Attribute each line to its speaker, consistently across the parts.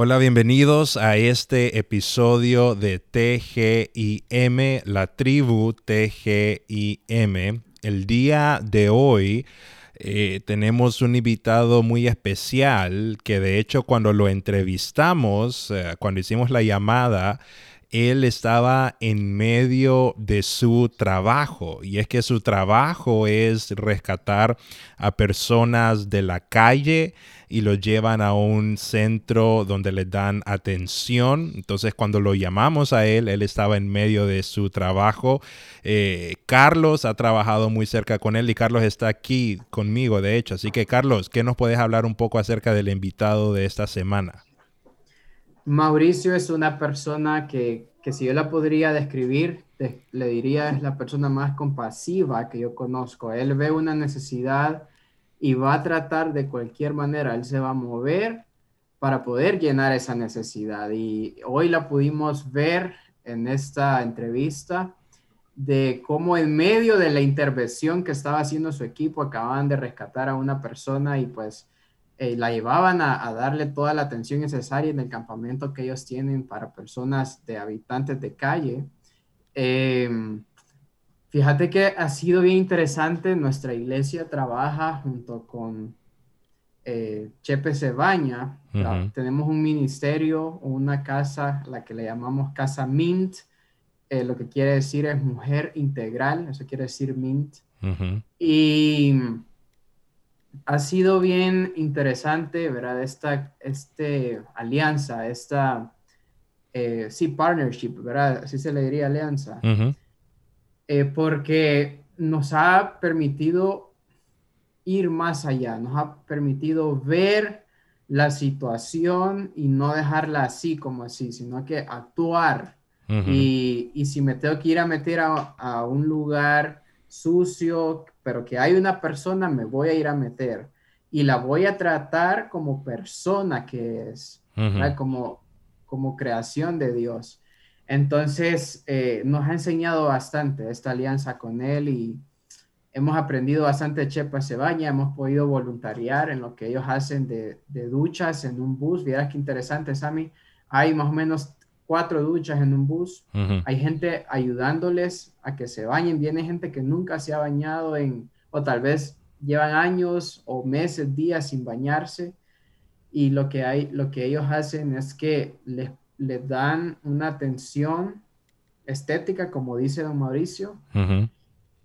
Speaker 1: Hola, bienvenidos a este episodio de TGIM, la tribu TGIM. El día de hoy eh, tenemos un invitado muy especial que de hecho cuando lo entrevistamos, eh, cuando hicimos la llamada, él estaba en medio de su trabajo y es que su trabajo es rescatar a personas de la calle y los llevan a un centro donde les dan atención. Entonces cuando lo llamamos a él, él estaba en medio de su trabajo. Eh, Carlos ha trabajado muy cerca con él y Carlos está aquí conmigo, de hecho. Así que Carlos, ¿qué nos puedes hablar un poco acerca del invitado de esta semana?
Speaker 2: Mauricio es una persona que, que si yo la podría describir, le diría es la persona más compasiva que yo conozco. Él ve una necesidad y va a tratar de cualquier manera, él se va a mover para poder llenar esa necesidad. Y hoy la pudimos ver en esta entrevista de cómo en medio de la intervención que estaba haciendo su equipo acababan de rescatar a una persona y pues eh, la llevaban a, darle toda la atención necesaria en el campamento que ellos tienen para personas de habitantes de calle. Em, fíjate que ha sido bien interesante, nuestra iglesia trabaja junto con eh, Chepe Cebaña, tenemos un ministerio, una casa, la que le llamamos Casa Mint, eh, lo que quiere decir es mujer integral, eso quiere decir Mint. Y ha sido bien interesante, ¿verdad? Esta este, alianza, esta, eh, sí, partnership, ¿verdad? Así se le diría alianza. Eh, porque nos ha permitido ir más allá, nos ha permitido ver la situación y no dejarla así como así, sino que actuar. y, y, si me tengo que ir a meter a, a un lugar sucio, pero que hay una persona, me voy a ir a meter y la voy a tratar como persona que es, como, como creación de Dios. Entonces, eh, nos ha enseñado bastante esta alianza con Él y hemos aprendido bastante de Chepa Cebaña, hemos podido voluntariar en lo que ellos hacen de, duchas en un bus. Vieras qué interesante, Sammy. Hay más o menos cuatro duchas en un bus. Hay gente ayudándoles a que se bañen. Viene gente que nunca se ha bañado en, o tal vez llevan años o meses, días sin bañarse. Y lo que, hay, lo que ellos hacen es que les, les dan una atención estética, como dice don Mauricio,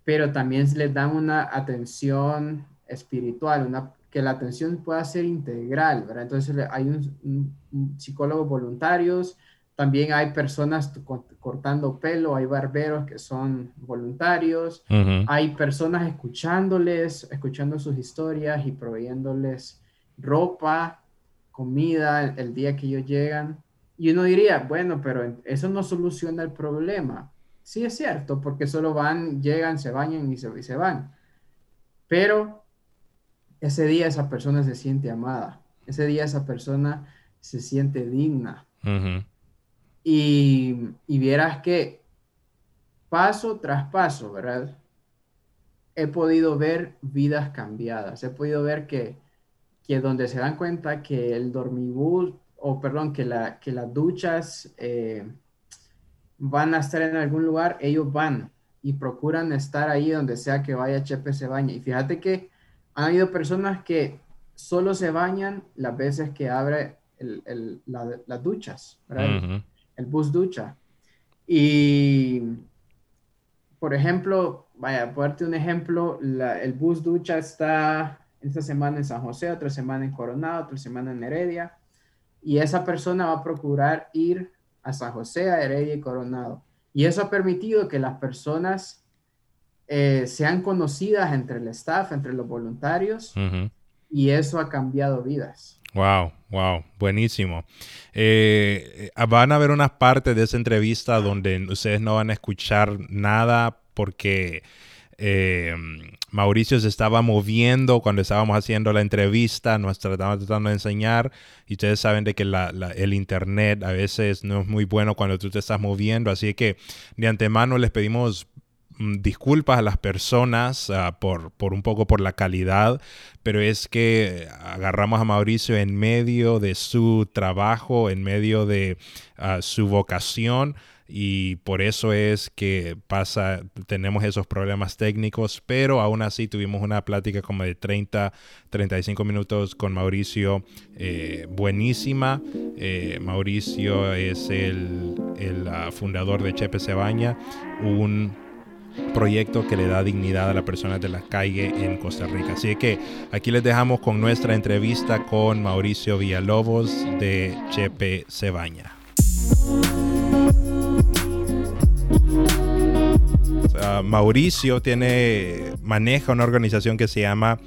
Speaker 2: pero también les dan una atención espiritual, una, que la atención pueda ser integral, ¿verdad? Entonces hay un, un psicólogos voluntarios, también hay personas cortando pelo, hay barberos que son voluntarios, hay personas escuchándoles, escuchando sus historias y proveyéndoles ropa, comida el día que ellos llegan. Y uno diría, bueno, pero eso no soluciona el problema. Sí es cierto, porque solo van, llegan, se bañan y se, se van. Pero ese día esa persona se siente amada, ese día esa persona se siente digna. Y, vieras que paso tras paso, ¿verdad? He podido ver vidas cambiadas, he podido ver que, que donde se dan cuenta que el dormibús, o perdón, que, la, que las duchas eh, van a estar en algún lugar, ellos van y procuran estar ahí donde sea que vaya Chepe se baña. Y fíjate que han habido personas que solo se bañan las veces que abre las duchas, ¿verdad? el bus ducha. Y, por ejemplo, vaya, por darte un ejemplo, el bus ducha está esta semana en San José, otra semana en Coronado, otra semana en Heredia, y esa persona va a procurar ir a San José, a Heredia y Coronado. Y eso ha permitido que las personas eh, sean conocidas entre el staff, entre los voluntarios, y eso ha cambiado vidas.
Speaker 1: Wow, wow, buenísimo. Eh, van a haber unas partes de esa entrevista donde ustedes no van a escuchar nada porque eh, Mauricio se estaba moviendo cuando estábamos haciendo la entrevista, nos estábamos tratando de enseñar y ustedes saben de que el internet a veces no es muy bueno cuando tú te estás moviendo, así que de antemano les pedimos mm, disculpas a las personas ah, por, por, un poco por la calidad, pero es que agarramos a Mauricio en medio de su trabajo, en medio de ah, su vocación y por eso es que pasa, tenemos esos problemas técnicos, pero aún así tuvimos una plática como de 30, 35 minutos con Mauricio, eh, buenísima. Eh, Mauricio es el, el ah, fundador de Chepe Cebaña, un proyecto que le da dignidad a las personas de la calle en Costa Rica. Así que aquí les dejamos con nuestra entrevista con Mauricio Villalobos de Chepe Cebaña. Mauricio tiene, maneja una organización que se llama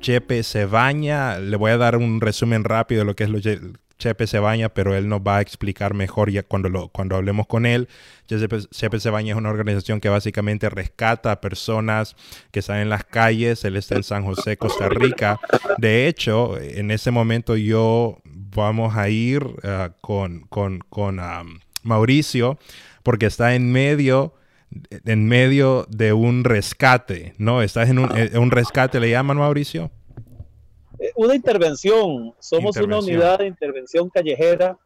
Speaker 1: Chepe Cebaña. Le voy a dar un resumen rápido de lo que es Chepe Cebaña, pero él nos va a explicar mejor ya cuando, lo, cuando hablemos con él. Chepe, Cebaña es una organización que básicamente rescata a personas que están en las calles. Él está en San José, Costa Rica. De hecho, en ese momento yo vamos a ir uh, con, con, con um, Mauricio porque está en medio en medio de un rescate, ¿no? Estás en un, eh, un rescate, ¿le llaman Mauricio?
Speaker 3: Eh, una intervención, somos una unidad de intervención callejera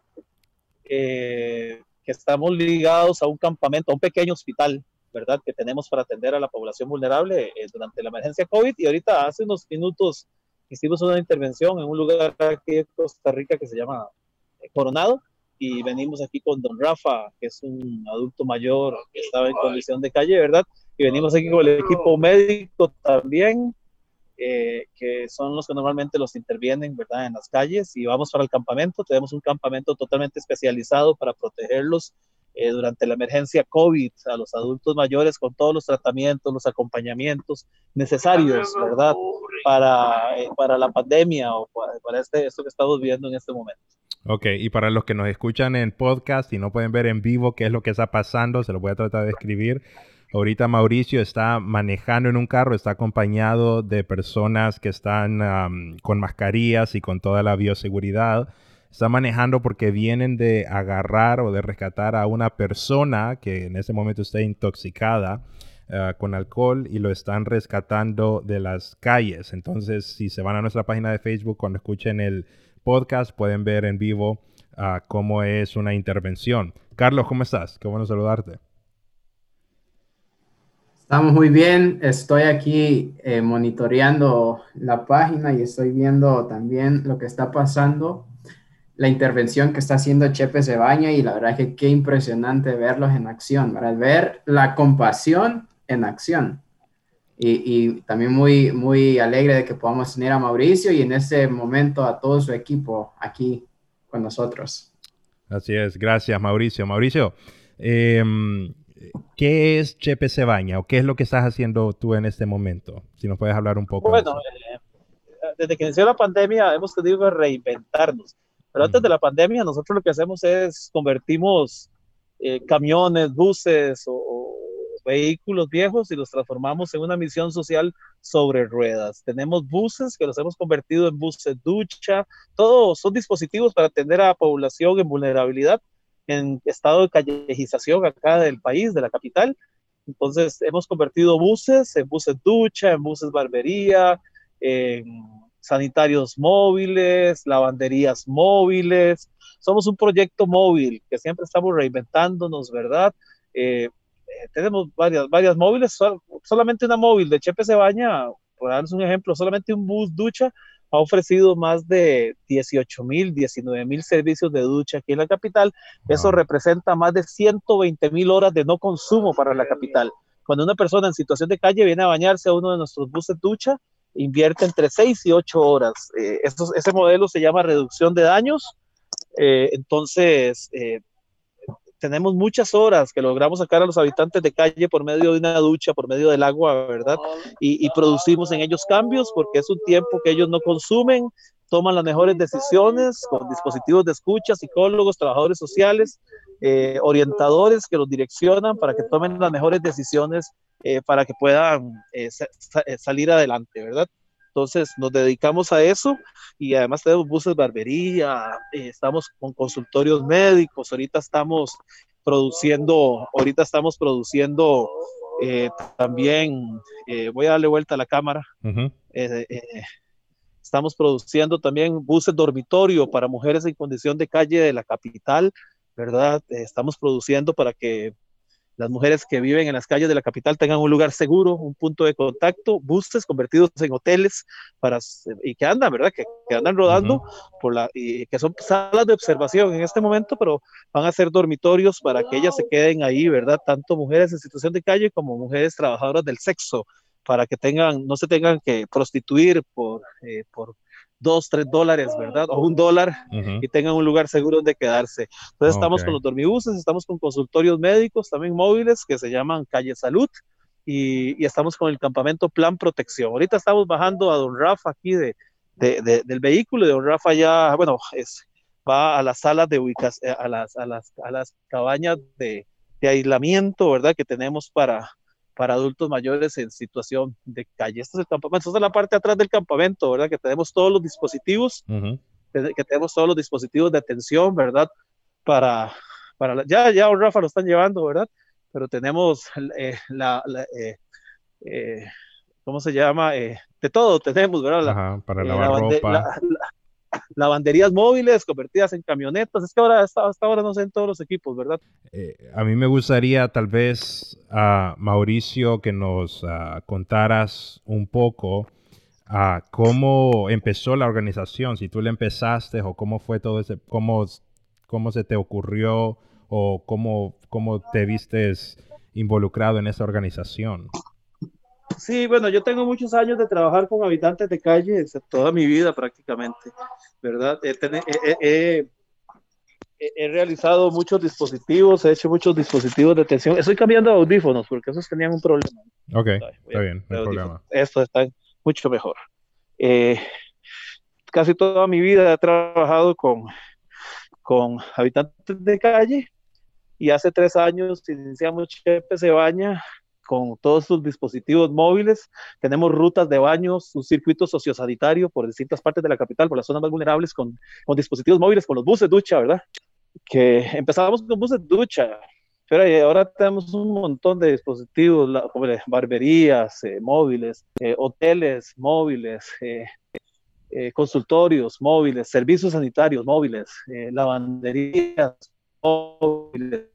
Speaker 3: que estamos ligados a un campamento, a un pequeño hospital, ¿verdad? Que tenemos para atender a la población vulnerable eh, durante la emergencia COVID y ahorita hace unos minutos hicimos una intervención en un lugar aquí de Costa Rica que se llama Coronado y venimos aquí con don Rafa, que es un adulto mayor que estaba en condición de calle, ¿verdad? Y venimos aquí con el equipo médico también, eh, que son los que normalmente los intervienen, ¿verdad? En las calles y vamos para el campamento. Tenemos un campamento totalmente especializado para protegerlos eh, durante la emergencia COVID a los adultos mayores con todos los tratamientos, los acompañamientos necesarios, ¿verdad? Para, eh, para la pandemia o para, para este, esto que estamos viviendo en este momento.
Speaker 1: Ok, y para los que nos escuchan en podcast y no pueden ver en vivo qué es lo que está pasando, se lo voy a tratar de escribir. Ahorita Mauricio está manejando en un carro, está acompañado de personas que están con mascarillas y con toda la bioseguridad. Está manejando porque vienen de agarrar o de rescatar a una persona que en ese momento está intoxicada ah, con alcohol y lo están rescatando de las calles. Entonces, si se van a nuestra página de Facebook cuando escuchen el podcast pueden ver en vivo uh, cómo es una intervención. Carlos, ¿cómo estás? Qué bueno saludarte.
Speaker 2: Estamos muy bien. Estoy aquí eh, monitoreando la página y estoy viendo también lo que está pasando, la intervención que está haciendo Chepe Cebaña y la verdad es que qué impresionante verlos en acción, ¿verdad? Ver la compasión en acción y, también muy, muy alegre de que podamos tener a Mauricio y en ese momento a todo su equipo aquí con nosotros.
Speaker 1: Así es, gracias Mauricio. Mauricio, em, ¿qué es Chepe Cebaña o qué es lo que estás haciendo tú en este momento? Si nos puedes hablar un poco.
Speaker 3: Bueno, eh, desde que inició la pandemia hemos tenido que reinventarnos, pero antes de la pandemia nosotros lo que hacemos es convertimos eh, camiones, buses o vehículos viejos y los transformamos en una misión social sobre ruedas. Tenemos buses que los hemos convertido en buses ducha, todos son dispositivos para atender a la población en vulnerabilidad, en estado de callejización acá del país, de la capital. Entonces hemos convertido buses en buses ducha, en buses barbería, en sanitarios móviles, lavanderías móviles. Somos un proyecto móvil que siempre estamos reinventándonos, ¿verdad? Eh, tenemos varias, varias móviles, solamente una móvil de Chepe Cebaña, por darles un ejemplo, solamente un bus ducha ha ofrecido más de 18 mil, 19 mil servicios de ducha aquí en la capital. Eso representa más de 120 mil horas de no consumo para la capital. Cuando una persona en situación de calle viene a bañarse a uno de nuestros buses ducha, invierte entre 6 y 8 horas. Eh, ese modelo se llama reducción de daños. Eh, entonces, eh, tenemos muchas horas que logramos sacar a los habitantes de calle por medio de una ducha, por medio del agua, ¿verdad? Y, producimos en ellos cambios porque es un tiempo que ellos no consumen, toman las mejores decisiones con dispositivos de escucha, psicólogos, trabajadores sociales, orientadores que los direccionan para que tomen las mejores decisiones eh, para que puedan eh, salir adelante, ¿verdad? Entonces nos dedicamos a eso y además tenemos buses barbería, eh, estamos con consultorios médicos, ahorita estamos produciendo, ahorita estamos produciendo Eh, también voy a darle vuelta a la cámara. estamos produciendo también buses dormitorio para mujeres en condición de calle de la capital, ¿verdad? estamos produciendo para que las mujeres que viven en las calles de la capital tengan un lugar seguro, un punto de contacto, buses convertidos en hoteles para, y que andan, ¿verdad? Que, que andan rodando por la, y que son salas de observación en este momento, pero van a ser dormitorios para que ellas se queden ahí, ¿verdad? Tanto mujeres en situación de calle como mujeres trabajadoras del sexo, para que tengan, no se tengan que prostituir por, eh, por dos, tres dólares, ¿verdad? O un dólar y tengan un lugar seguro donde quedarse. Entonces estamos con los dormibuses, estamos con consultorios médicos también móviles que se llaman Calle Salud y, estamos con el campamento Plan Protección. Ahorita estamos bajando a don Rafa aquí de, del vehículo y don Rafa ya, bueno, es, va a las salas de ubicación, a las, a las, a las cabañas de, de aislamiento, ¿verdad? Que tenemos para, para adultos mayores en situación de calle. Este es el campamento, esta es la parte atrás del campamento, ¿verdad? Que tenemos todos los dispositivos, que, tenemos todos los dispositivos de atención, ¿verdad? Para, para ya, ya Rafa lo están llevando, ¿verdad? Pero tenemos eh, la, eh, eh, ¿cómo se llama? de todo tenemos, ¿verdad?
Speaker 1: Ajá, para lavar ropa
Speaker 3: lavanderías móviles convertidas en camionetas. Es que ahora, hasta, ahora no sé en todos los equipos, ¿verdad?
Speaker 1: Eh, a mí me gustaría tal vez, a Mauricio, que nos ah, contaras un poco a cómo empezó la organización, si tú le empezaste o cómo fue todo ese, cómo, cómo se te ocurrió o cómo, cómo te vistes involucrado en esa organización.
Speaker 3: Sí, bueno, yo tengo muchos años de trabajar con habitantes de calle, toda mi vida prácticamente, ¿verdad? He, realizado muchos dispositivos, he hecho muchos dispositivos de atención. Estoy cambiando audífonos porque esos tenían un problema.
Speaker 1: Ok, está bien, no hay problema.
Speaker 3: Estos están mucho mejor. Eh, casi toda mi vida he trabajado con, con habitantes de calle y hace tres años iniciamos Chepe se baña con todos sus dispositivos móviles. Tenemos rutas de baños, un circuito sociosanitario por distintas partes de la capital, por las zonas más vulnerables, con, con dispositivos móviles, con los buses ducha, ¿verdad? Que empezábamos con buses ducha, pero ahora tenemos un montón de dispositivos, como barberías eh, móviles, eh, hoteles móviles, eh, consultorios móviles, servicios sanitarios móviles, lavanderías móviles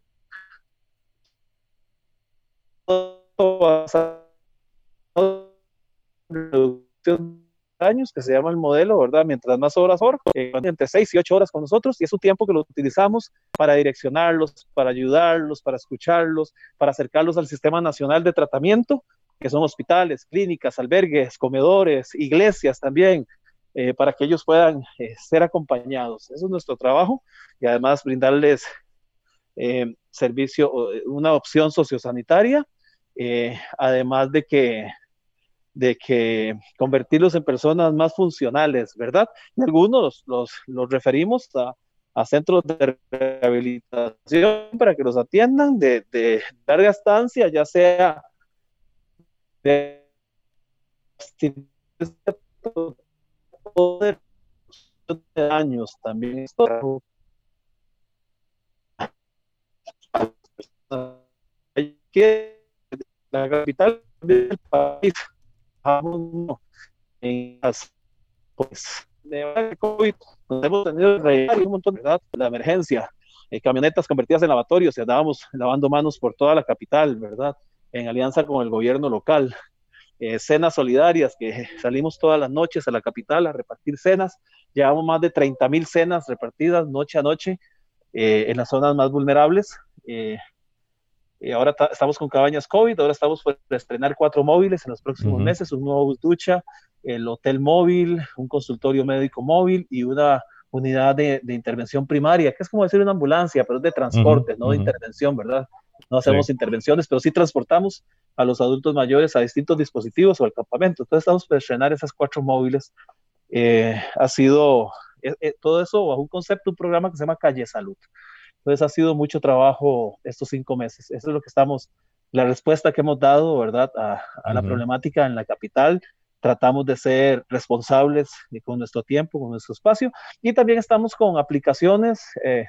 Speaker 3: reducción de años que se llama el modelo, ¿verdad? Mientras más horas, eh, entre 6 y 8 horas con nosotros, y es un tiempo que lo utilizamos para direccionarlos, para ayudarlos, para escucharlos, para acercarlos al Sistema Nacional de Tratamiento, que son hospitales, clínicas, albergues, comedores, iglesias también, eh, para que ellos puedan eh, ser acompañados. Eso es nuestro trabajo y además brindarles servicio, una opción sociosanitaria eh, además de que, de que convertirlos en personas más funcionales, ¿verdad? Y algunos los, los referimos a, a, centros de rehabilitación para que los atiendan de, de larga estancia, ya sea de años también. Que la capital del país, en pues, de COVID, hemos tenido un montón de edad, la emergencia, eh, camionetas convertidas en lavatorios y andábamos lavando manos por toda la capital, ¿verdad? En alianza con el gobierno local. Eh, cenas solidarias, que salimos todas las noches a la capital a repartir cenas. Llevamos más de 30 mil cenas repartidas noche a noche eh, en las zonas más vulnerables. Eh, y ahora estamos con cabañas COVID, ahora estamos por estrenar cuatro móviles en los próximos meses, un nuevo ducha, el hotel móvil, un consultorio médico móvil y una unidad de, intervención primaria, que es como decir una ambulancia, pero es de transporte, no de intervención, ¿verdad? No hacemos intervenciones, pero sí transportamos a los adultos mayores a distintos dispositivos o al campamento. Entonces estamos por estrenar esas cuatro móviles. Eh, ha sido eh, eh, todo eso bajo un concepto, un programa que se llama Calle Salud. Entonces ha sido mucho trabajo estos cinco meses. Eso es lo que estamos, la respuesta que hemos dado, ¿verdad? A, la problemática en la capital. Tratamos de ser responsables con nuestro tiempo, con nuestro espacio. Y también estamos con aplicaciones eh,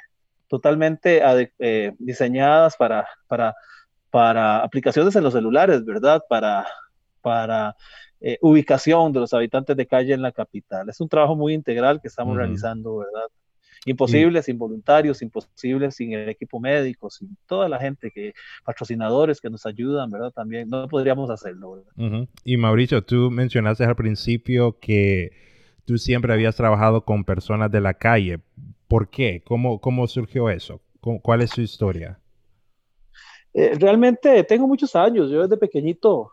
Speaker 3: totalmente eh, diseñadas para, para para aplicaciones en los celulares, ¿verdad? Para, para eh, ubicación de los habitantes de calle en la capital. Es un trabajo muy integral que estamos realizando, ¿verdad? Imposible sin voluntarios, imposible sin el equipo médico, sin toda la gente que, patrocinadores que nos ayudan, ¿verdad? También no podríamos hacerlo,
Speaker 1: ¿verdad? Y Mauricio, tú mencionaste al principio que tú siempre habías trabajado con personas de la calle. ¿Por qué? ¿Cómo, cómo surgió eso? ¿Cuál es su historia?
Speaker 3: Eh, realmente tengo muchos años, yo desde pequeñito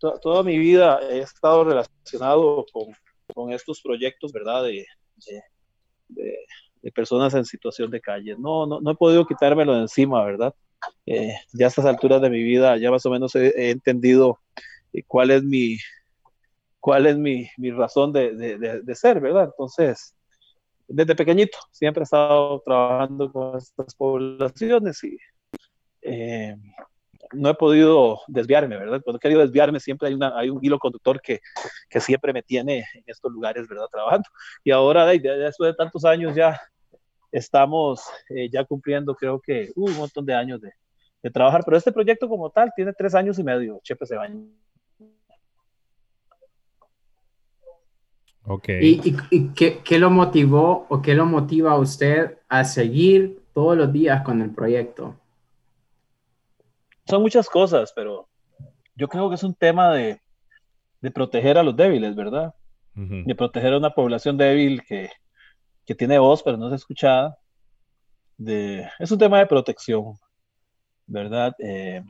Speaker 3: toda mi vida he estado relacionado con, con estos proyectos, ¿verdad? De, de, de, personas en situación de calle. No, no, no he podido quitármelo de encima, ¿verdad? Eh, ya a estas alturas de mi vida ya más o menos he, entendido eh, cuál es mi, cuál es mi, mi razón de, de, ser, ¿verdad? Entonces, desde pequeñito siempre he estado trabajando con estas poblaciones y eh, no he podido desviarme, ¿verdad? Cuando he querido desviarme siempre hay, una, hay un hilo conductor que, que siempre me tiene en estos lugares, ¿verdad? Trabajando. Y ahora, después de tantos años ya estamos eh, ya cumpliendo, creo que uh, un montón de años de, de, trabajar, pero este proyecto como tal tiene tres años y medio, Chepe Cebaña.
Speaker 2: Ok. ¿Y, y, qué, qué, lo motivó o qué lo motiva a usted a seguir todos los días con el proyecto?
Speaker 3: Son muchas cosas, pero yo creo que es un tema de, de proteger a los débiles, ¿verdad? De proteger a una población débil que, que tiene voz, pero no es escuchada. De, es un tema de protección, ¿verdad? Eh,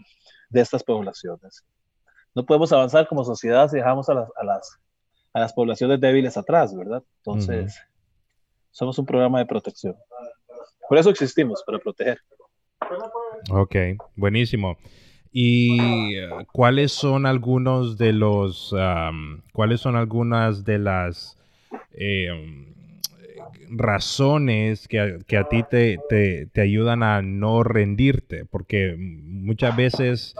Speaker 3: de estas poblaciones. No podemos avanzar como sociedad si dejamos a las, a las, a las poblaciones débiles atrás, ¿verdad? Entonces, somos un programa de protección. Por eso existimos, para proteger.
Speaker 1: Ok, buenísimo. ¿Y eh, cuáles son algunos de los, cuáles son algunas de las em, razones que a, ti te, te, ayudan a no rendirte? Porque muchas veces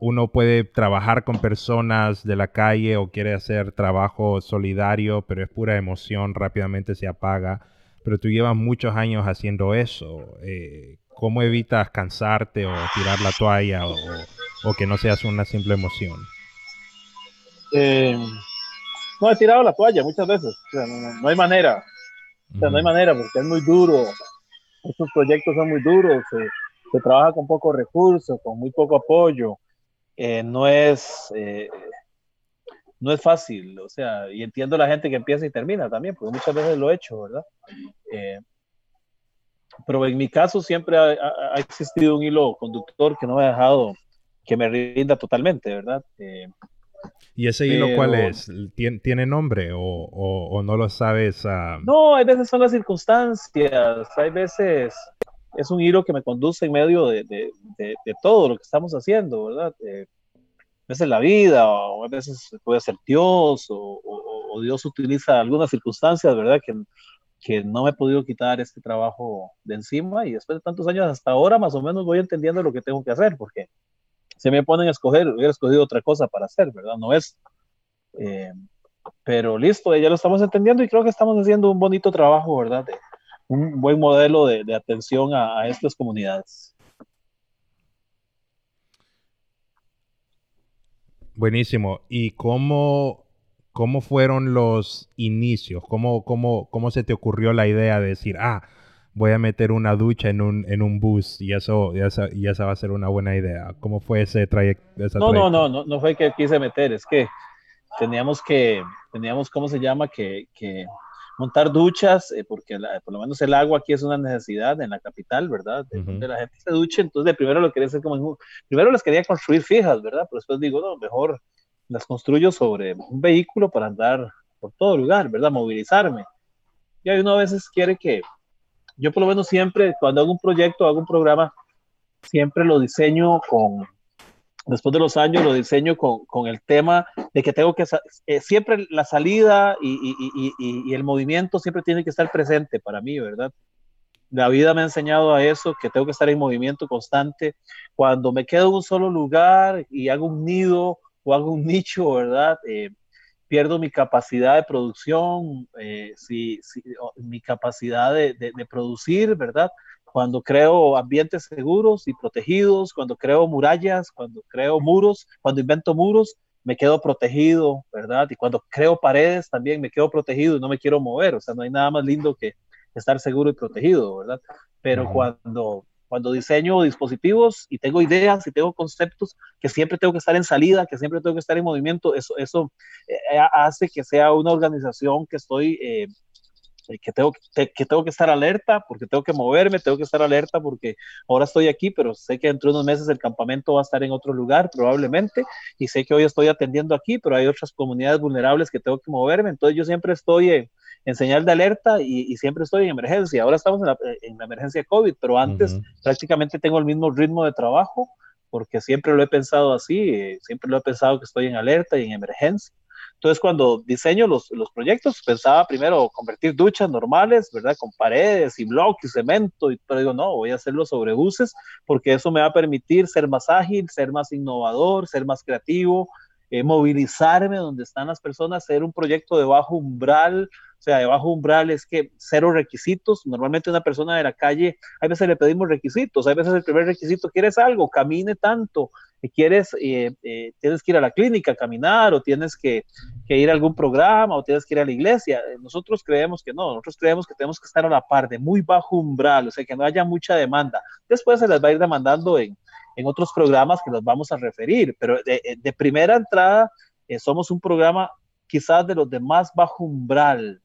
Speaker 1: uno puede trabajar con personas de la calle o quiere hacer trabajo solidario, pero es pura emoción, rápidamente se apaga. Pero tú llevas muchos años haciendo eso. Eh, ¿Cómo evitas cansarte o tirar la toalla o, que no seas una simple emoción?
Speaker 3: Eh, no, he tirado la toalla muchas veces. no, hay manera. no hay manera porque es muy duro. Estos proyectos son muy duros. Se, trabaja con pocos recursos, con muy poco apoyo. Eh, no es eh, no es fácil, o sea, y entiendo la gente que empieza y termina también, porque muchas veces lo he hecho, ¿verdad? Pero en mi caso siempre ha, existido un hilo conductor que no me ha dejado que me rinda totalmente, ¿verdad? Eh,
Speaker 1: ¿Y ese hilo cuál es? ¿Tiene, nombre o, no lo sabes?
Speaker 3: No, hay veces son las circunstancias, hay veces es un hilo que me conduce en medio de, todo lo que estamos haciendo, ¿verdad? Eh, a veces la vida, o a veces puede ser Dios, o, o Dios utiliza algunas circunstancias, ¿verdad? Que, que no me he podido quitar este trabajo de encima y después de tantos años hasta ahora más o menos voy entendiendo lo que tengo que hacer porque se me ponen a escoger, hubiera escogido otra cosa para hacer, ¿verdad? No es. Eh, pero listo, ya lo estamos entendiendo y creo que estamos haciendo un bonito trabajo, ¿verdad? un buen modelo de, atención a, a estas comunidades.
Speaker 1: Buenísimo. ¿Y cómo ¿Cómo fueron los inicios? ¿Cómo, cómo, ¿Cómo se te ocurrió la idea de decir, ah, voy a meter una ducha en un, en un bus y eso, y esa, y esa va a ser una buena idea? ¿Cómo fue ese trayecto?
Speaker 3: No, no, no, no, no fue que quise meter, es que teníamos que, teníamos, ¿cómo se llama? Que, que montar duchas, eh, porque por lo menos el agua aquí es una necesidad en la capital, ¿verdad? De donde la gente se duche, entonces de primero lo quería hacer como, primero las quería construir fijas, ¿verdad? Pero después digo, no, mejor las construyo sobre un vehículo para andar por todo lugar, ¿verdad? Movilizarme. Y hay uno a veces quiere que, yo por lo menos siempre, cuando hago un proyecto, hago un programa, siempre lo diseño con, después de los años, lo diseño con, con el tema de que tengo que, eh, siempre la salida y, y, y, y, el movimiento siempre tiene que estar presente para mí, ¿verdad? La vida me ha enseñado a eso, que tengo que estar en movimiento constante. Cuando me quedo en un solo lugar y hago un nido o hago un nicho, ¿verdad? Eh, pierdo mi capacidad de producción, eh, si, mi capacidad de, de, producir, ¿verdad? cuando creo ambientes seguros y protegidos, cuando creo murallas, cuando creo muros, cuando invento muros, me quedo protegido, ¿verdad? Y cuando creo paredes también me quedo protegido y no me quiero mover, o sea, no hay nada más lindo que estar seguro y protegido, ¿verdad? Pero cuando cuando diseño dispositivos y tengo ideas y tengo conceptos que siempre tengo que estar en salida, que siempre tengo que estar en movimiento, eso, eso eh, hace que sea una organización que estoy eh, eh, que tengo que, tengo que estar alerta porque tengo que moverme, tengo que estar alerta porque ahora estoy aquí, pero sé que dentro de unos meses el campamento va a estar en otro lugar probablemente y sé que hoy estoy atendiendo aquí, pero hay otras comunidades vulnerables que tengo que moverme, entonces yo siempre estoy en, señal de alerta y, siempre estoy en emergencia. Ahora estamos en la, en la emergencia COVID, pero antes prácticamente tengo el mismo ritmo de trabajo porque siempre lo he pensado así, eh, siempre lo he pensado que estoy en alerta y en emergencia. Entonces, cuando diseño los, los proyectos, pensaba primero convertir duchas normales, ¿verdad? Con paredes y bloques y cemento, y, pero digo, no, voy a hacerlo sobre buses porque eso me va a permitir ser más ágil, ser más innovador, ser más creativo, eh, movilizarme donde están las personas, hacer un proyecto de bajo umbral, sea, de bajo umbral es que cero requisitos. Normalmente una persona de la calle, a veces le pedimos requisitos, a veces el primer requisito, ¿quieres algo? Camine tanto, quieres, eh, eh, tienes que ir a la clínica a caminar o tienes que, ir a algún programa o tienes que ir a la iglesia. Nosotros creemos que no, nosotros creemos que tenemos que estar a la par de muy bajo umbral, o sea, que no haya mucha demanda. Después se les va a ir demandando en, en otros programas que los vamos a referir, pero de, primera entrada eh, somos un programa quizás de los de más bajo umbral,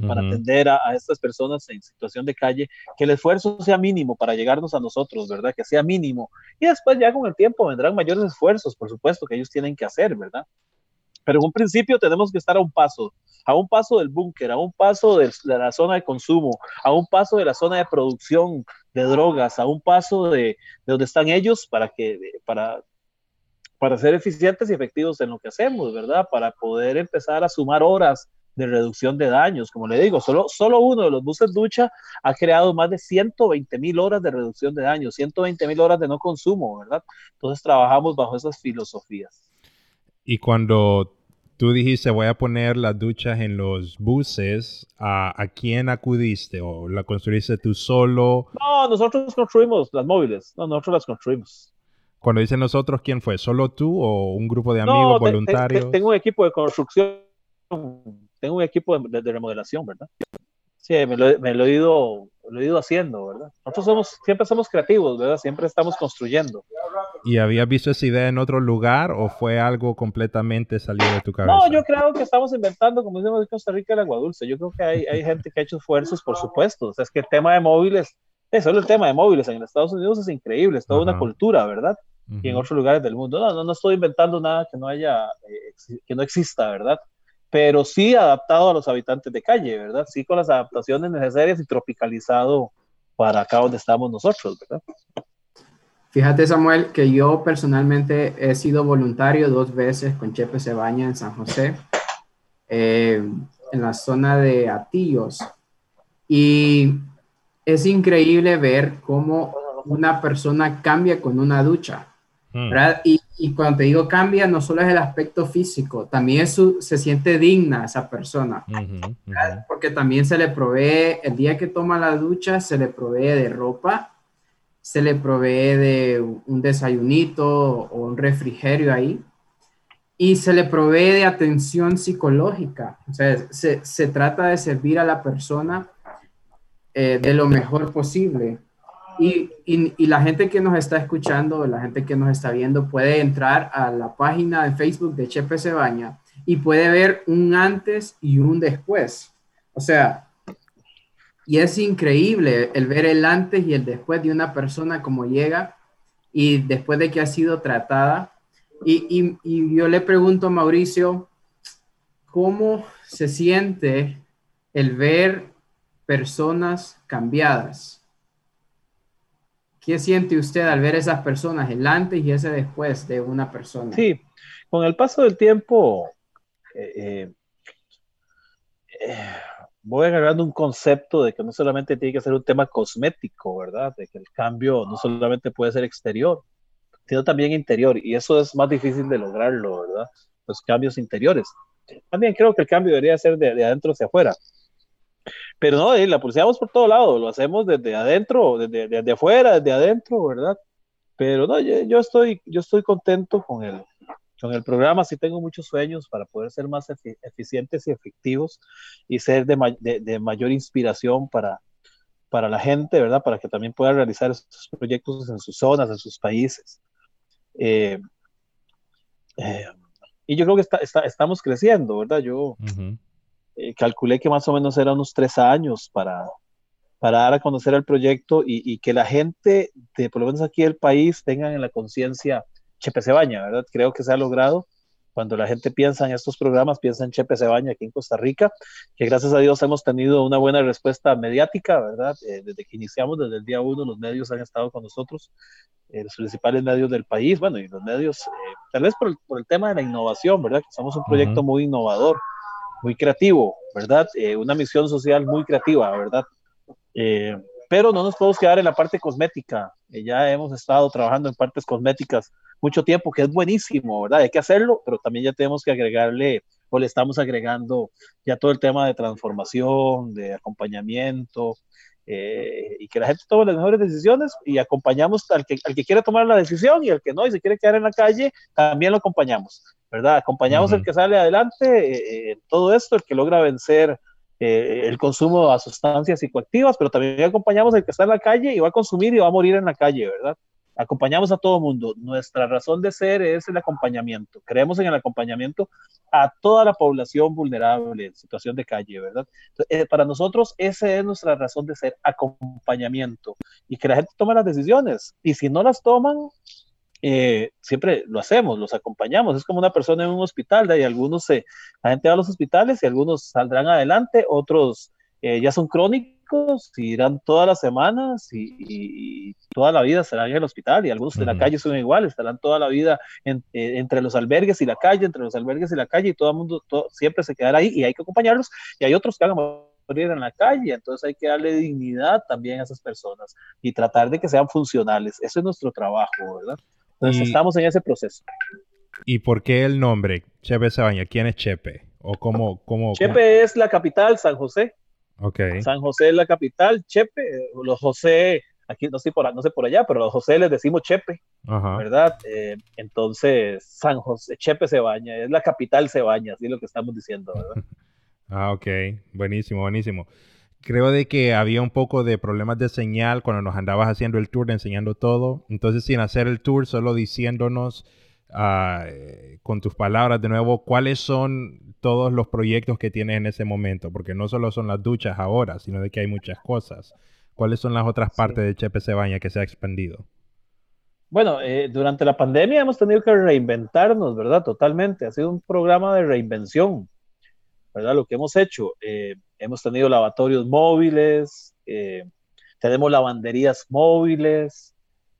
Speaker 3: para atender a, estas personas en situación de calle, que el esfuerzo sea mínimo para llegarnos a nosotros, ¿verdad? Que sea mínimo. Y después ya con el tiempo vendrán mayores esfuerzos, por supuesto, que ellos tienen que hacer, ¿verdad? Pero en un principio tenemos que estar a un paso, a un paso del búnker, a un paso de, la zona de consumo, a un paso de la zona de producción de drogas, a un paso de, de donde están ellos para que, para, para ser eficientes y efectivos en lo que hacemos, ¿verdad? Para poder empezar a sumar horas de reducción de daños. Como le digo, solo, solo uno de los buses ducha ha creado más de 120 mil horas de reducción de daños, 120 mil horas de no consumo, ¿verdad? Entonces trabajamos bajo esas filosofías.
Speaker 1: Y cuando tú dijiste voy a poner las duchas en los buses, ¿a, ¿a, quién acudiste? ¿O la construiste tú solo?
Speaker 3: No, nosotros construimos las móviles, no, nosotros las construimos.
Speaker 1: Cuando dicen nosotros, ¿quién fue? ¿Solo tú o un grupo de amigos voluntarios?
Speaker 3: tengo un equipo de construcción tengo un equipo de, remodelación, ¿verdad? Sí, me lo, me lo, he ido, lo he ido haciendo, ¿verdad? Nosotros somos, siempre somos creativos, ¿verdad? Siempre estamos construyendo.
Speaker 1: ¿Y habías visto esa idea en otro lugar o fue algo completamente salido de tu cabeza?
Speaker 3: No, yo creo que estamos inventando, como decimos en Costa Rica, el agua dulce. Yo creo que hay, hay gente que ha hecho esfuerzos, por supuesto. O sea, es que el tema de móviles, es solo el tema de móviles en Estados Unidos es increíble, es toda una cultura, ¿verdad? Y en otros lugares del mundo. No, no, no estoy inventando nada que no haya, eh, que no exista, ¿verdad? Pero sí adaptado a los habitantes de calle, ¿verdad? Sí con las adaptaciones necesarias y tropicalizado para acá donde estamos nosotros, ¿verdad?
Speaker 2: Fíjate, Samuel, que yo personalmente he sido voluntario dos veces con Chepe Cebaña en San José, eh, en la zona de Atillos. Y es increíble ver cómo una persona cambia con una ducha. Mm. Y, y, cuando te digo cambia, no solo es el aspecto físico, también se siente digna esa persona. Porque también se le provee, el día que toma la ducha, se le provee de ropa, se le provee de un desayunito o un refrigerio ahí. Y se le provee de atención psicológica. O sea, se, se trata de servir a la persona eh, de lo mejor posible. Y, la gente que nos está escuchando, la gente que nos está viendo, puede entrar a la página de Facebook de Chepe Cebaña y puede ver un antes y un después. O sea, y es increíble el ver el antes y el después de una persona como llega y después de que ha sido tratada. Y yo le pregunto a Mauricio, ¿cómo se siente el ver personas cambiadas? ¿Qué siente usted al ver esas personas, el antes y ese después de una persona?
Speaker 3: Sí, con el paso del tiempo, eh, eh, eh, voy agarrando un concepto de que no solamente tiene que ser un tema cosmético, ¿verdad? De que el cambio no solamente puede ser exterior, sino también interior, y eso es más difícil de lograrlo, ¿verdad? Los cambios interiores. También creo que el cambio debería ser de, de adentro hacia afuera. Pero no, la policía vamos por todo lado, lo hacemos desde adentro, desde, desde afuera, desde adentro, ¿verdad? Pero no, yo, estoy, yo estoy contento con el, con el programa, sí tengo muchos sueños para poder ser más eficientes y efectivos y ser de, de, mayor inspiración para, para la gente, ¿verdad? Para que también pueda realizar estos proyectos en sus zonas, en sus países. Eh, eh, y yo creo que está, está, estamos creciendo, ¿verdad? Yo eh, calculé que más o menos eran unos tres años para, para dar a conocer el proyecto y, y, que la gente, de por lo menos aquí del país, tengan en la conciencia Chepe Cebaña, ¿verdad? Creo que se ha logrado. Cuando la gente piensa en estos programas, piensa en Chepe Cebaña aquí en Costa Rica, que gracias a Dios hemos tenido una buena respuesta mediática, ¿verdad? Eh, desde que iniciamos, desde el día uno, los medios han estado con nosotros, eh, los principales medios del país, bueno, y los medios, tal vez por el, por el, tema de la innovación, ¿verdad? Que somos un proyecto muy innovador muy creativo, ¿verdad? Eh, una misión social muy creativa, ¿verdad? Eh, pero no nos podemos quedar en la parte cosmética. Eh, ya hemos estado trabajando en partes cosméticas mucho tiempo, que es buenísimo, ¿verdad? Hay que hacerlo, pero también ya tenemos que agregarle, o le estamos agregando ya todo el tema de transformación, de acompañamiento, eh, y que la gente tome las mejores decisiones y acompañamos al que, al que quiera tomar la decisión y al que no y se quiere quedar en la calle, también lo acompañamos, ¿verdad? Acompañamos al que sale adelante eh, en todo esto, el que logra vencer eh, el consumo de sustancias psicoactivas, pero también acompañamos al que está en la calle y va a consumir y va a morir en la calle, ¿verdad? acompañamos a todo mundo. Nuestra razón de ser es el acompañamiento. Creemos en el acompañamiento a toda la población vulnerable en situación de calle, ¿verdad? Eh, para nosotros esa es nuestra razón de ser, acompañamiento. Y que la gente tome las decisiones. Y si no las toman, eh, siempre lo hacemos, los acompañamos. Es como una persona en un hospital, de ahí algunos se, la gente va a los hospitales y algunos saldrán adelante, otros eh, ya son crónicos irán todas las semanas y, toda la vida estarán en el hospital y algunos de la calle son iguales, estarán toda la vida eh, entre los albergues y la calle, entre los albergues y la calle y todo el mundo siempre se quedará ahí y hay que acompañarlos y hay otros que a morir en la calle, entonces hay que darle dignidad también a esas personas y tratar de que sean funcionales. Eso es nuestro trabajo, ¿verdad? Entonces estamos en ese proceso.
Speaker 1: ¿Y por qué el nombre Chepe Sabaña? ¿Quién es Chepe? ¿O cómo, cómo,
Speaker 3: Chepe es la capital, San José. San José es la capital, Chepe, los José, aquí no sé por, no sé por allá, pero los José les decimos Chepe, ¿verdad? Eh, entonces, San José, Chepe se baña, es la capital se baña, así es lo que estamos diciendo, ¿verdad?
Speaker 1: ah, ok, buenísimo, buenísimo. Creo de que había un poco de problemas de señal cuando nos andabas haciendo el tour, enseñando todo. Entonces, sin hacer el tour, solo diciéndonos eh, con tus palabras de nuevo, ¿cuáles son todos los proyectos que tienes en ese momento? Porque no solo son las duchas ahora, sino de que hay muchas cosas. ¿Cuáles son las otras partes de Chepe Cebaña que se ha expandido?
Speaker 3: Bueno, eh, durante la pandemia hemos tenido que reinventarnos, ¿verdad? Totalmente. Ha sido un programa de reinvención, ¿verdad? Lo que hemos hecho. Eh, hemos tenido lavatorios móviles, tenemos lavanderías móviles,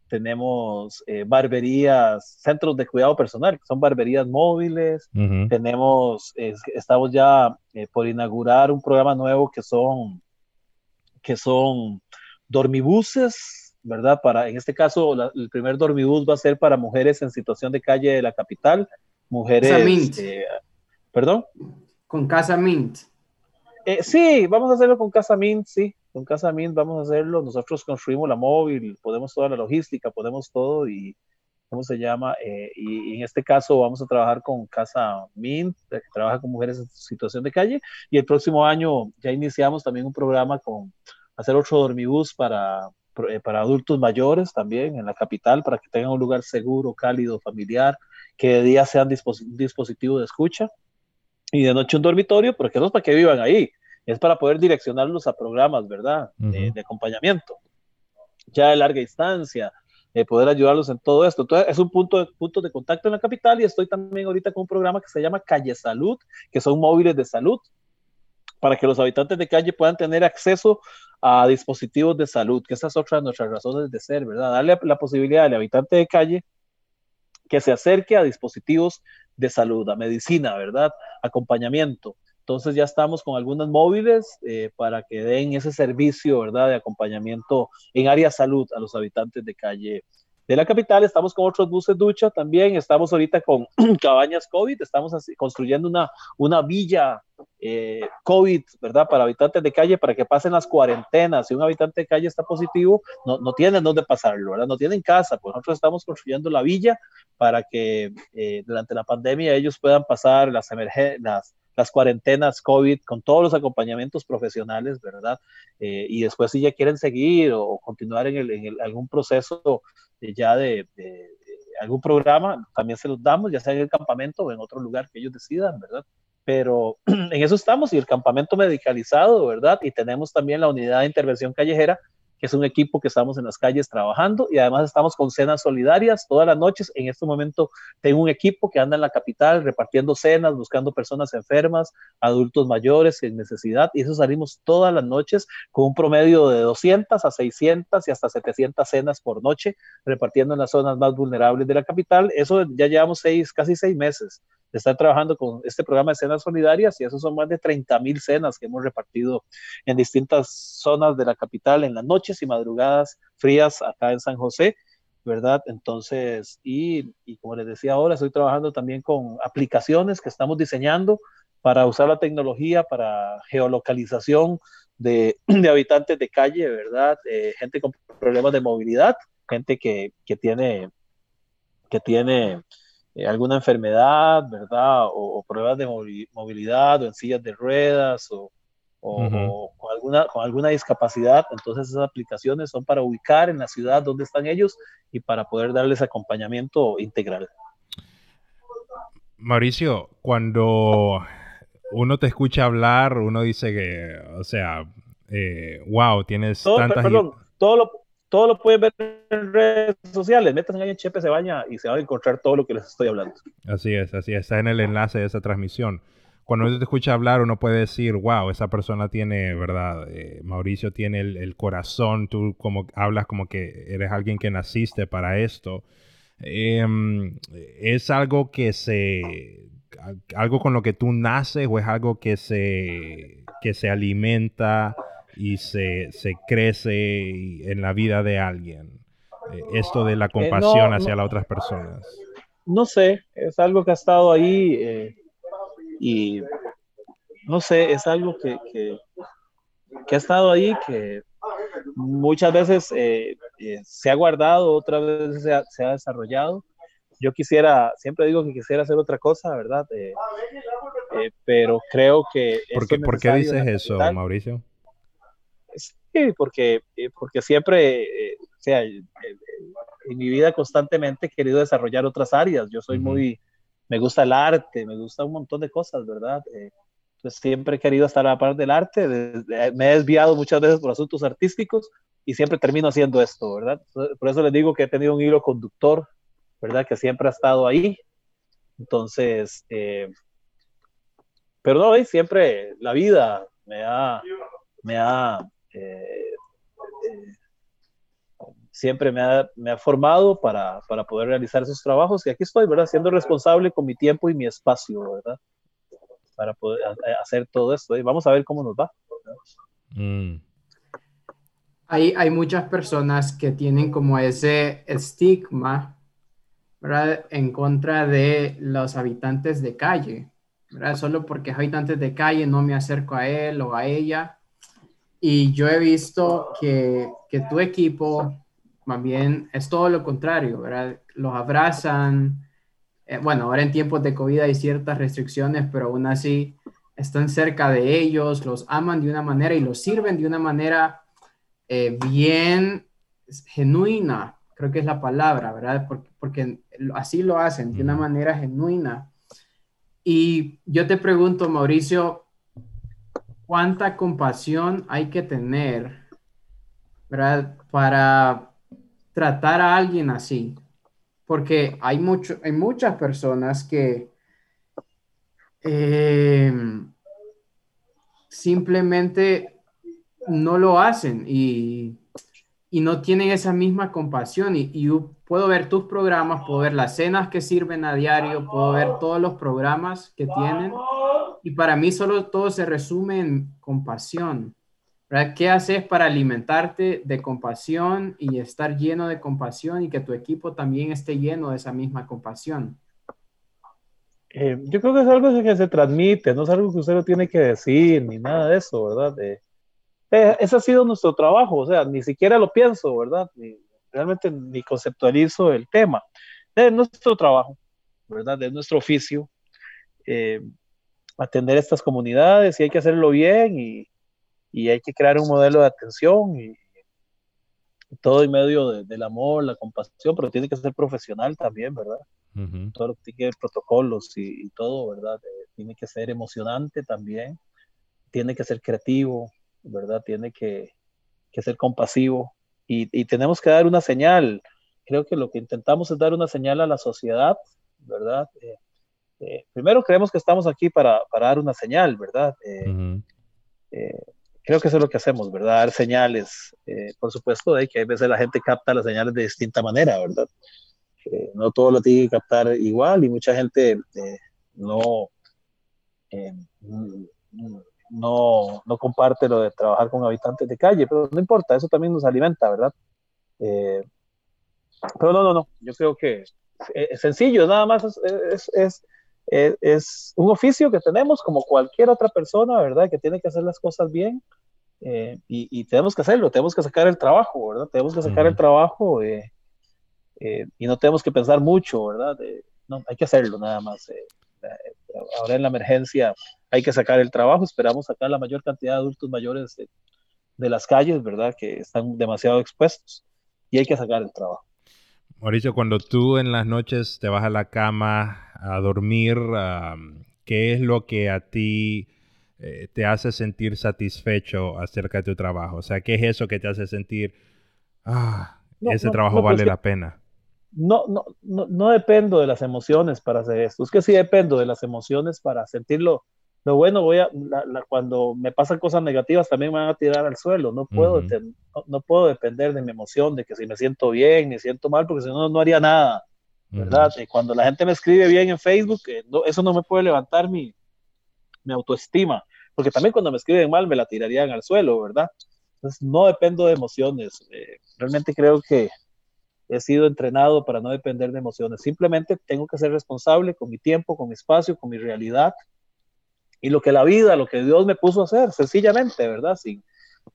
Speaker 3: tenemos eh, barberías, centros de cuidado personal, que son barberías móviles, tenemos, estamos ya eh, por inaugurar un programa nuevo que son, que son dormibuses, ¿verdad? Para, en este caso, el primer dormibus va a ser para mujeres en situación de calle de la capital, mujeres... Casa Mint. Eh, ¿Perdón?
Speaker 2: Con Casa Mint.
Speaker 3: Sí, vamos a hacerlo con Casa Mint, sí con Casa Mint vamos a hacerlo, nosotros construimos la móvil, podemos toda la logística, podemos todo y, ¿cómo se llama? Eh, y, en este caso vamos a trabajar con Casa Mint, que trabaja con mujeres en situación de calle, y el próximo año ya iniciamos también un programa con hacer otro dormibús para, eh, para adultos mayores también en la capital, para que tengan un lugar seguro, cálido, familiar, que de día sean un dispositivo de escucha y de noche un dormitorio, porque no es para que vivan ahí, es para poder direccionarlos a programas, ¿verdad? de, acompañamiento, ya de larga instancia, eh, poder ayudarlos en todo esto. Entonces, es un punto de, punto de contacto en la capital y estoy también ahorita con un programa que se llama Calle Salud, que son móviles de salud, para que los habitantes de calle puedan tener acceso a dispositivos de salud, que esa es otra de nuestras razones de ser, ¿verdad? Darle la posibilidad al habitante de calle que se acerque a dispositivos de salud, a medicina, ¿verdad? Acompañamiento. Entonces ya estamos con algunas móviles eh, para que den ese servicio, ¿verdad?, de acompañamiento en área salud a los habitantes de calle de la capital, estamos con otros buses ducha también, estamos ahorita con cabañas COVID, estamos construyendo una, una villa eh, COVID, ¿verdad? Para habitantes de calle, para que pasen las cuarentenas. Si un habitante de calle está positivo, no, no tienen dónde pasarlo, ¿verdad? No tienen casa, pues nosotros estamos construyendo la villa para que eh, durante la pandemia ellos puedan pasar las emergencias las cuarentenas COVID con todos los acompañamientos profesionales, ¿verdad? Eh, y después si ya quieren seguir o continuar en, el, algún proceso ya de, algún programa, también se los damos, ya sea en el campamento o en otro lugar que ellos decidan, ¿verdad? Pero en eso estamos y el campamento medicalizado, ¿verdad? Y tenemos también la unidad de intervención callejera es un equipo que estamos en las calles trabajando y además estamos con cenas solidarias todas las noches. En este momento tengo un equipo que anda en la capital repartiendo cenas, buscando personas enfermas, adultos mayores en necesidad y eso salimos todas las noches con un promedio de 200 a 600 y hasta 700 cenas por noche repartiendo en las zonas más vulnerables de la capital. Eso ya llevamos seis, casi seis meses estar trabajando con este programa de cenas solidarias y eso son más de 30 mil cenas que hemos repartido en distintas zonas de la capital en las noches y madrugadas frías acá en San José. ¿verdad? Entonces, y, y, como les decía ahora, estoy trabajando también con aplicaciones que estamos diseñando para usar la tecnología para geolocalización de, de habitantes de calle, ¿verdad? Eh, gente con problemas de movilidad, gente que, que tiene, que tiene eh, alguna enfermedad, ¿verdad? O, pruebas de movilidad o en sillas de ruedas o, con, alguna, con alguna discapacidad. Entonces esas aplicaciones son para ubicar en la ciudad donde están ellos y para poder darles acompañamiento integral.
Speaker 1: Mauricio, cuando uno te escucha hablar, uno dice que, o sea, eh, wow, tienes tantas...
Speaker 3: Perdón, todo lo, todo lo pueden ver en redes sociales. Metan ahí en Chepe se baña y se van a encontrar todo lo que les estoy hablando.
Speaker 1: Así es, así es. Está en el enlace de esa transmisión. Cuando uno te escucha hablar, uno puede decir, wow, esa persona tiene, ¿verdad? Eh, Mauricio tiene el, corazón, tú como hablas como que eres alguien que naciste para esto. Em, ¿Es algo que se, algo con lo que tú naces o es algo que se, que se alimenta? Y se, se crece en la vida de alguien. Eh, esto de la eh, compasión hacia las otras personas.
Speaker 3: No sé, es algo que ha estado ahí eh, y no sé, es algo que, que, ha estado ahí que muchas veces se ha guardado, otras veces se ha, se ha, desarrollado. Yo quisiera, siempre digo que quisiera hacer otra cosa, ¿verdad? pero creo que...
Speaker 1: ¿Por qué, ¿por qué dices eso, Mauricio?
Speaker 3: Sí, porque, eh, porque siempre, eh, o sea, en mi vida constantemente he querido desarrollar otras áreas. Yo soy muy, me gusta el arte, me gusta un montón de cosas, ¿verdad? Eh, pues siempre he querido estar a la par del arte, me he desviado muchas veces por asuntos artísticos y siempre termino haciendo esto, ¿verdad? Por eso les digo que he tenido un hilo conductor, ¿verdad? Que siempre ha estado ahí. Entonces, pero no, siempre la vida me ha, me ha, eh, eh, siempre me ha, me ha formado para, para, poder realizar esos trabajos y aquí estoy, ¿verdad? Siendo responsable con mi tiempo y mi espacio, ¿verdad? Para poder hacer todo esto. Y vamos a ver cómo nos va.
Speaker 2: Mm. Hay, hay muchas personas que tienen como ese estigma, ¿verdad? En contra de los habitantes de calle, ¿verdad? Solo porque es habitantes de calle no me acerco a él o a ella y yo he visto que, que tu equipo también es todo lo contrario, ¿verdad? Los abrazan. Eh, bueno, ahora en tiempos de COVID hay ciertas restricciones, pero aún así están cerca de ellos, los aman de una manera y los sirven de una manera eh, bien genuina, creo que es la palabra, ¿verdad? Porque, porque así lo hacen, de una manera genuina. Y yo te pregunto, Mauricio, cuánta compasión hay que tener para tratar a alguien así. Porque hay, mucho, hay muchas personas que em, simplemente no lo hacen y, no tienen esa misma compasión. Y, y, puedo ver tus programas, puedo ver las cenas que sirven a diario, puedo ver todos los programas que tienen y para mí solo todo se resume en compasión. ¿Qué haces para alimentarte de compasión y estar lleno de compasión y que tu equipo también esté lleno de esa misma compasión?
Speaker 3: Eh, yo creo que es algo que se transmite, no es algo que usted lo tiene que decir ni nada de eso, ¿verdad? Eh, ese ha sido nuestro trabajo, o sea, ni siquiera lo pienso, ¿verdad? Ni, realmente ni conceptualizo el tema. Es nuestro trabajo, ¿verdad? Es nuestro oficio. Atender estas comunidades y hay que hacerlo bien y, y hay que crear un modelo de atención y, todo en medio del amor, la compasión, pero tiene que ser profesional también, ¿verdad? Todo lo que tiene protocolos y, todo, ¿verdad? Eh, tiene que ser emocionante también, tiene que ser creativo, ¿verdad? Tiene que, que ser compasivo y, y, tenemos que dar una señal. Creo que lo que intentamos es dar una señal a la sociedad, ¿verdad? Eh, eh, primero creemos que estamos aquí para, para dar una señal, ¿verdad? creo que eso es lo que hacemos, ¿verdad? Dar señales, por supuesto, de que a veces la gente capta las señales de distinta manera, ¿verdad? no todo lo tiene que captar igual y mucha gente eh, no, eh, no, no comparte lo de trabajar con habitantes de calle, pero no importa, eso también nos alimenta, ¿verdad? Eh, pero no, no, no, yo creo que es, sencillo, nada más es, es, es, un oficio que tenemos como cualquier otra persona, ¿verdad? Que tiene que hacer las cosas bien. y, y, tenemos que hacerlo, tenemos que sacar el trabajo, ¿verdad? Tenemos que sacar el trabajo eh, eh, y no tenemos que pensar mucho, ¿verdad? no, hay que hacerlo nada más. Eh, eh, ahora en la emergencia hay que sacar el trabajo, esperamos sacar la mayor cantidad de adultos mayores de las calles, ¿verdad? Que están demasiado expuestos y hay que sacar el trabajo.
Speaker 1: Mauricio, cuando tú en las noches te vas a la cama a dormir, ¿qué es lo que a ti te hace sentir satisfecho acerca de tu trabajo? O sea, ¿qué es eso que te hace sentir, ah, ese trabajo pues vale la pena?
Speaker 3: no, no, no, no, dependo de las emociones para hacer esto. Es que sí dependo de las emociones para sentirlo. Lo bueno, voy a, cuando me pasan cosas negativas también me van a tirar al suelo. No puedo, no, puedo depender de mi emoción, de que si me siento bien, me siento mal, porque si no, no haría nada. ¿Verdad? Y cuando la gente me escribe bien en Facebook, eh, eso no me puede levantar mi, mi autoestima. Porque también cuando me escriben mal me la tirarían al suelo, ¿verdad? Entonces no dependo de emociones. Eh, realmente creo que he sido entrenado para no depender de emociones. Simplemente tengo que ser responsable con mi tiempo, con mi espacio, con mi realidad y lo que la vida, lo que Dios me puso a hacer, sencillamente, ¿verdad? Sin,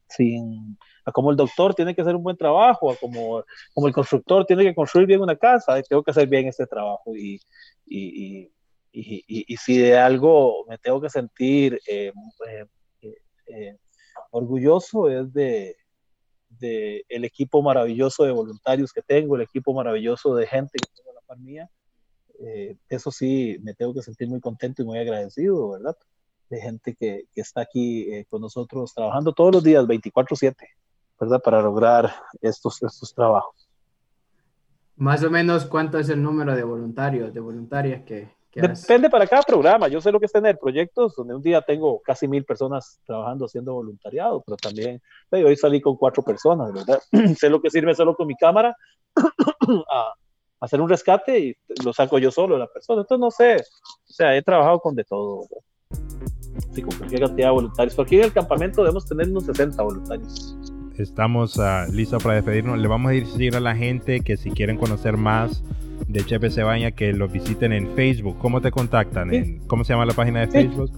Speaker 3: sin, a como el doctor tiene que hacer un buen trabajo, a como, como el constructor tiene que construir bien una casa, tengo que hacer bien este trabajo y, y, y, y si de algo me tengo que sentir eh, eh, eh, orgulloso es de, de el equipo maravilloso de voluntarios que tengo, el equipo maravilloso de gente que tengo en la par mía. Eso sí, me tengo que sentir muy contento y muy agradecido, ¿verdad? De gente que, que está aquí eh, con nosotros trabajando todos los días, 24/7, ¿verdad? Para lograr estos, estos trabajos.
Speaker 2: Más o menos, ¿cuánto es el número de voluntarios, de voluntarias que,
Speaker 3: Depende para cada programa. Yo sé lo que es tener proyectos donde un día tengo casi mil personas trabajando haciendo voluntariado, pero también hoy salí con cuatro personas, ¿verdad? sé lo que sirve solo con mi cámara a, hacer un rescate y lo saco yo solo la persona. Entonces no sé, o sea, he trabajado con de todo, Sí, con cualquier cantidad de voluntarios. Por aquí en el campamento debemos tener unos 60 voluntarios
Speaker 1: estamos uh, listos para despedirnos. Le vamos a decir a la gente que si quieren conocer más de Chepe Cebaña, que lo visiten en Facebook. ¿Cómo te contactan? ¿Cómo se llama la página de Facebook?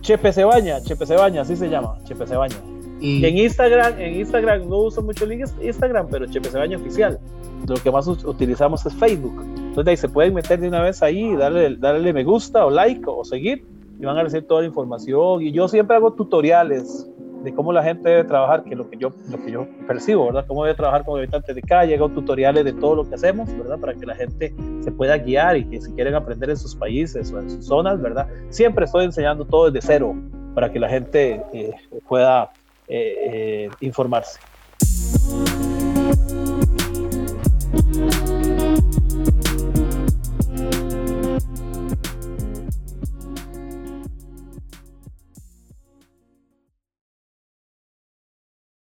Speaker 3: Chepe Cebaña, Chepe Cebaña, así se llama, Chepe Cebaña. Y en Instagram, en Instagram no uso mucho el Instagram, pero Chepe Cebaña oficial. Lo que más utilizamos es Facebook. Entonces ahí se pueden meter de una vez ahí, darle, darle me gusta o like o seguir y van a recibir toda la información. Y yo siempre hago tutoriales de cómo la gente debe trabajar, que es lo que yo, lo que yo percibo, ¿verdad? Cómo debe trabajar con habitantes de calle, hago tutoriales de todo lo que hacemos, ¿verdad? Para que la gente se pueda guiar y que si quieren aprender en sus países o en sus zonas, ¿verdad? Siempre estoy enseñando todo desde cero para que la gente eh, pueda eh, eh, informarse.